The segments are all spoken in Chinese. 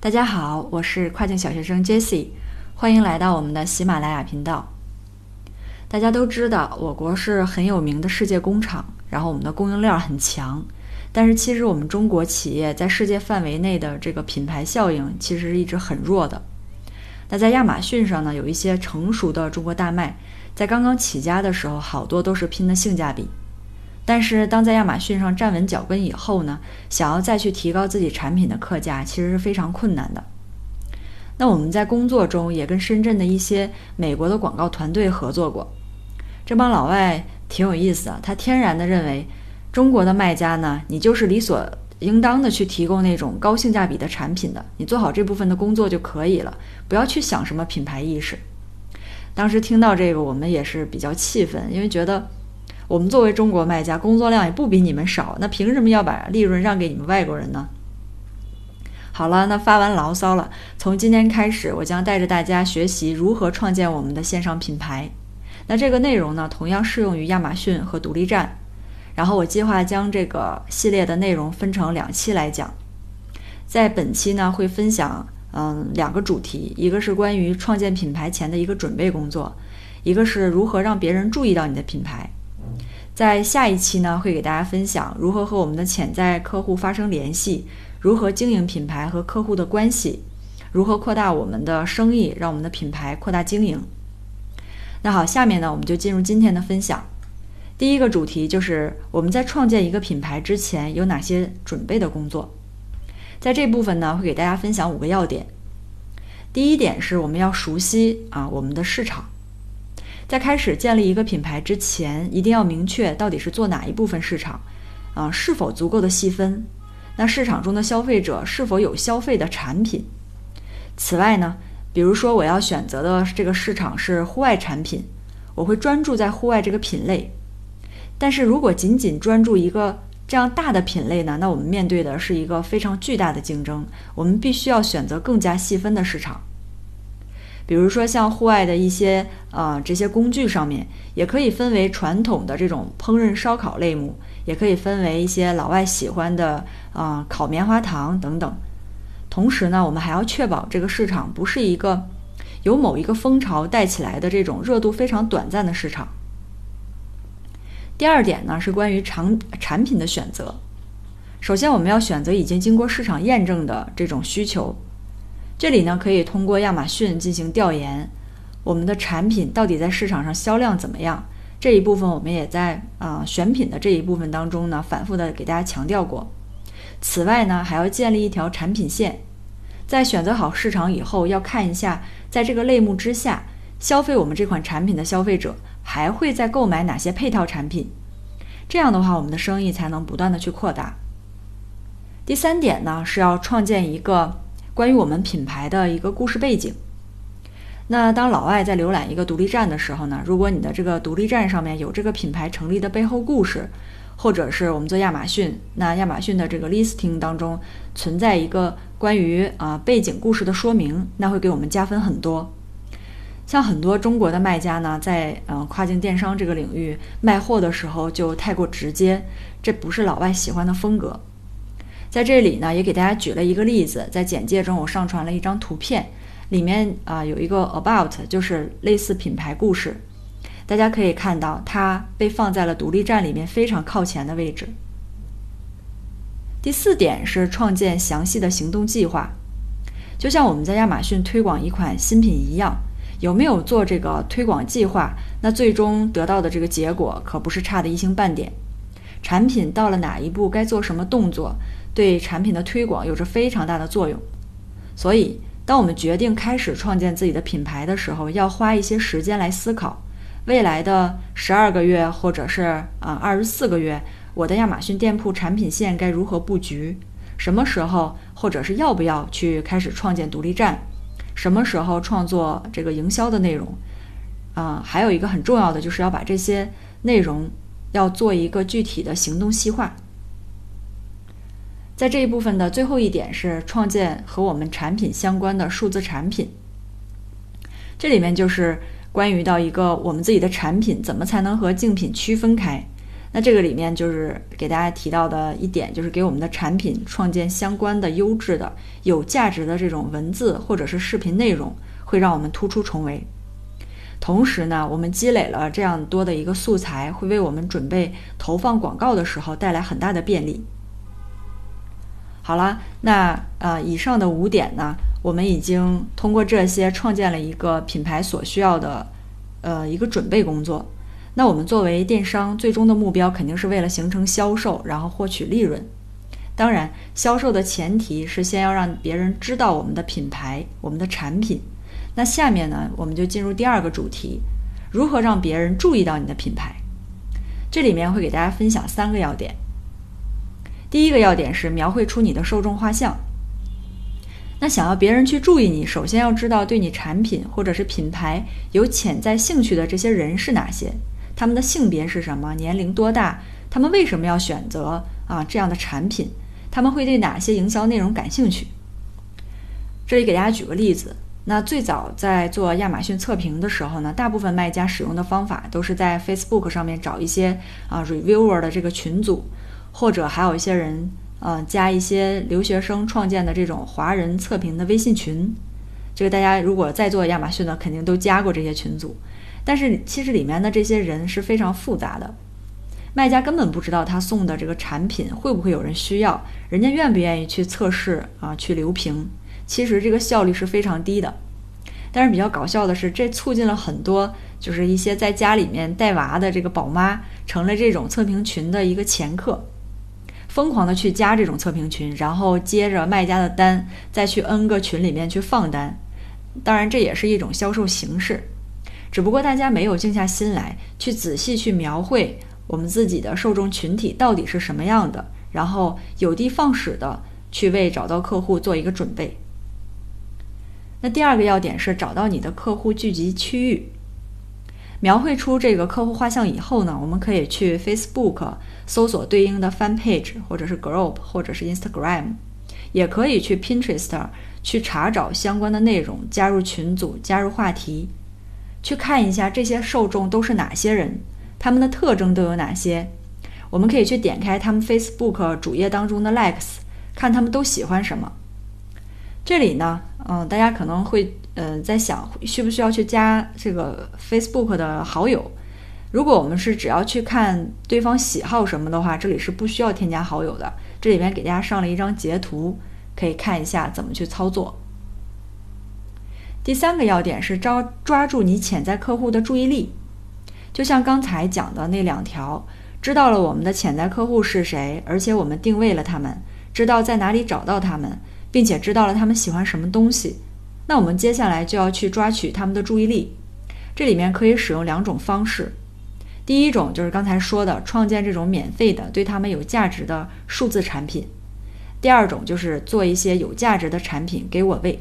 大家好，我是跨境小学生 Jesse，欢迎来到我们的喜马拉雅频道。大家都知道，我国是很有名的世界工厂，然后我们的供应链很强。但是其实我们中国企业在世界范围内的这个品牌效应其实是一直很弱的。那在亚马逊上呢，有一些成熟的中国大卖，在刚刚起家的时候，好多都是拼的性价比。但是，当在亚马逊上站稳脚跟以后呢，想要再去提高自己产品的客价，其实是非常困难的。那我们在工作中也跟深圳的一些美国的广告团队合作过，这帮老外挺有意思啊，他天然的认为中国的卖家呢，你就是理所应当的去提供那种高性价比的产品的，你做好这部分的工作就可以了，不要去想什么品牌意识。当时听到这个，我们也是比较气愤，因为觉得。我们作为中国卖家，工作量也不比你们少，那凭什么要把利润让给你们外国人呢？好了，那发完牢骚了。从今天开始，我将带着大家学习如何创建我们的线上品牌。那这个内容呢，同样适用于亚马逊和独立站。然后我计划将这个系列的内容分成两期来讲。在本期呢，会分享嗯两个主题，一个是关于创建品牌前的一个准备工作，一个是如何让别人注意到你的品牌。在下一期呢，会给大家分享如何和我们的潜在客户发生联系，如何经营品牌和客户的关系，如何扩大我们的生意，让我们的品牌扩大经营。那好，下面呢，我们就进入今天的分享。第一个主题就是我们在创建一个品牌之前有哪些准备的工作。在这部分呢，会给大家分享五个要点。第一点是我们要熟悉啊我们的市场。在开始建立一个品牌之前，一定要明确到底是做哪一部分市场，啊，是否足够的细分？那市场中的消费者是否有消费的产品？此外呢，比如说我要选择的这个市场是户外产品，我会专注在户外这个品类。但是如果仅仅专注一个这样大的品类呢，那我们面对的是一个非常巨大的竞争，我们必须要选择更加细分的市场。比如说像户外的一些啊这些工具上面，也可以分为传统的这种烹饪烧烤类目，也可以分为一些老外喜欢的啊烤棉花糖等等。同时呢，我们还要确保这个市场不是一个由某一个风潮带起来的这种热度非常短暂的市场。第二点呢是关于产产品的选择。首先，我们要选择已经经过市场验证的这种需求。这里呢，可以通过亚马逊进行调研，我们的产品到底在市场上销量怎么样？这一部分我们也在啊选品的这一部分当中呢，反复的给大家强调过。此外呢，还要建立一条产品线，在选择好市场以后，要看一下在这个类目之下消费我们这款产品的消费者还会再购买哪些配套产品。这样的话，我们的生意才能不断的去扩大。第三点呢，是要创建一个。关于我们品牌的一个故事背景。那当老外在浏览一个独立站的时候呢，如果你的这个独立站上面有这个品牌成立的背后故事，或者是我们做亚马逊，那亚马逊的这个 listing 当中存在一个关于啊背景故事的说明，那会给我们加分很多。像很多中国的卖家呢，在嗯跨境电商这个领域卖货的时候就太过直接，这不是老外喜欢的风格。在这里呢，也给大家举了一个例子，在简介中我上传了一张图片，里面啊有一个 about，就是类似品牌故事，大家可以看到它被放在了独立站里面非常靠前的位置。第四点是创建详细的行动计划，就像我们在亚马逊推广一款新品一样，有没有做这个推广计划，那最终得到的这个结果可不是差的一星半点。产品到了哪一步，该做什么动作？对产品的推广有着非常大的作用，所以当我们决定开始创建自己的品牌的时候，要花一些时间来思考未来的十二个月或者是啊二十四个月，我的亚马逊店铺产品线该如何布局？什么时候或者是要不要去开始创建独立站？什么时候创作这个营销的内容？啊，还有一个很重要的就是要把这些内容要做一个具体的行动细化。在这一部分的最后一点是创建和我们产品相关的数字产品。这里面就是关于到一个我们自己的产品怎么才能和竞品区分开。那这个里面就是给大家提到的一点，就是给我们的产品创建相关的优质的、有价值的这种文字或者是视频内容，会让我们突出重围。同时呢，我们积累了这样多的一个素材，会为我们准备投放广告的时候带来很大的便利。好了，那呃，以上的五点呢，我们已经通过这些创建了一个品牌所需要的呃一个准备工作。那我们作为电商，最终的目标肯定是为了形成销售，然后获取利润。当然，销售的前提是先要让别人知道我们的品牌、我们的产品。那下面呢，我们就进入第二个主题：如何让别人注意到你的品牌？这里面会给大家分享三个要点。第一个要点是描绘出你的受众画像。那想要别人去注意你，首先要知道对你产品或者是品牌有潜在兴趣的这些人是哪些。他们的性别是什么？年龄多大？他们为什么要选择啊这样的产品？他们会对哪些营销内容感兴趣？这里给大家举个例子。那最早在做亚马逊测评的时候呢，大部分卖家使用的方法都是在 Facebook 上面找一些啊 reviewer 的这个群组，或者还有一些人呃加一些留学生创建的这种华人测评的微信群。这个大家如果在做亚马逊的，肯定都加过这些群组。但是其实里面的这些人是非常复杂的，卖家根本不知道他送的这个产品会不会有人需要，人家愿不愿意去测试啊，去留评。其实这个效率是非常低的。但是比较搞笑的是，这促进了很多就是一些在家里面带娃的这个宝妈成了这种测评群的一个前客，疯狂的去加这种测评群，然后接着卖家的单再去 N 个群里面去放单。当然这也是一种销售形式。只不过大家没有静下心来，去仔细去描绘我们自己的受众群体到底是什么样的，然后有的放矢的去为找到客户做一个准备。那第二个要点是找到你的客户聚集区域，描绘出这个客户画像以后呢，我们可以去 Facebook 搜索对应的 Fan Page，或者是 Group，或者是 Instagram，也可以去 Pinterest 去查找相关的内容，加入群组，加入话题。去看一下这些受众都是哪些人，他们的特征都有哪些？我们可以去点开他们 Facebook 主页当中的 Likes，看他们都喜欢什么。这里呢，嗯，大家可能会嗯在想，需不需要去加这个 Facebook 的好友？如果我们是只要去看对方喜好什么的话，这里是不需要添加好友的。这里面给大家上了一张截图，可以看一下怎么去操作。第三个要点是抓抓住你潜在客户的注意力，就像刚才讲的那两条，知道了我们的潜在客户是谁，而且我们定位了他们，知道在哪里找到他们，并且知道了他们喜欢什么东西，那我们接下来就要去抓取他们的注意力。这里面可以使用两种方式，第一种就是刚才说的创建这种免费的对他们有价值的数字产品，第二种就是做一些有价值的产品给我喂。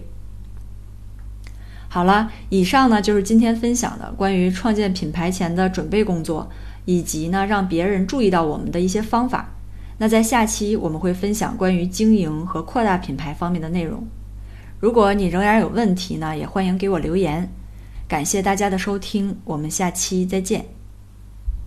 好了，以上呢就是今天分享的关于创建品牌前的准备工作，以及呢让别人注意到我们的一些方法。那在下期我们会分享关于经营和扩大品牌方面的内容。如果你仍然有问题呢，也欢迎给我留言。感谢大家的收听，我们下期再见。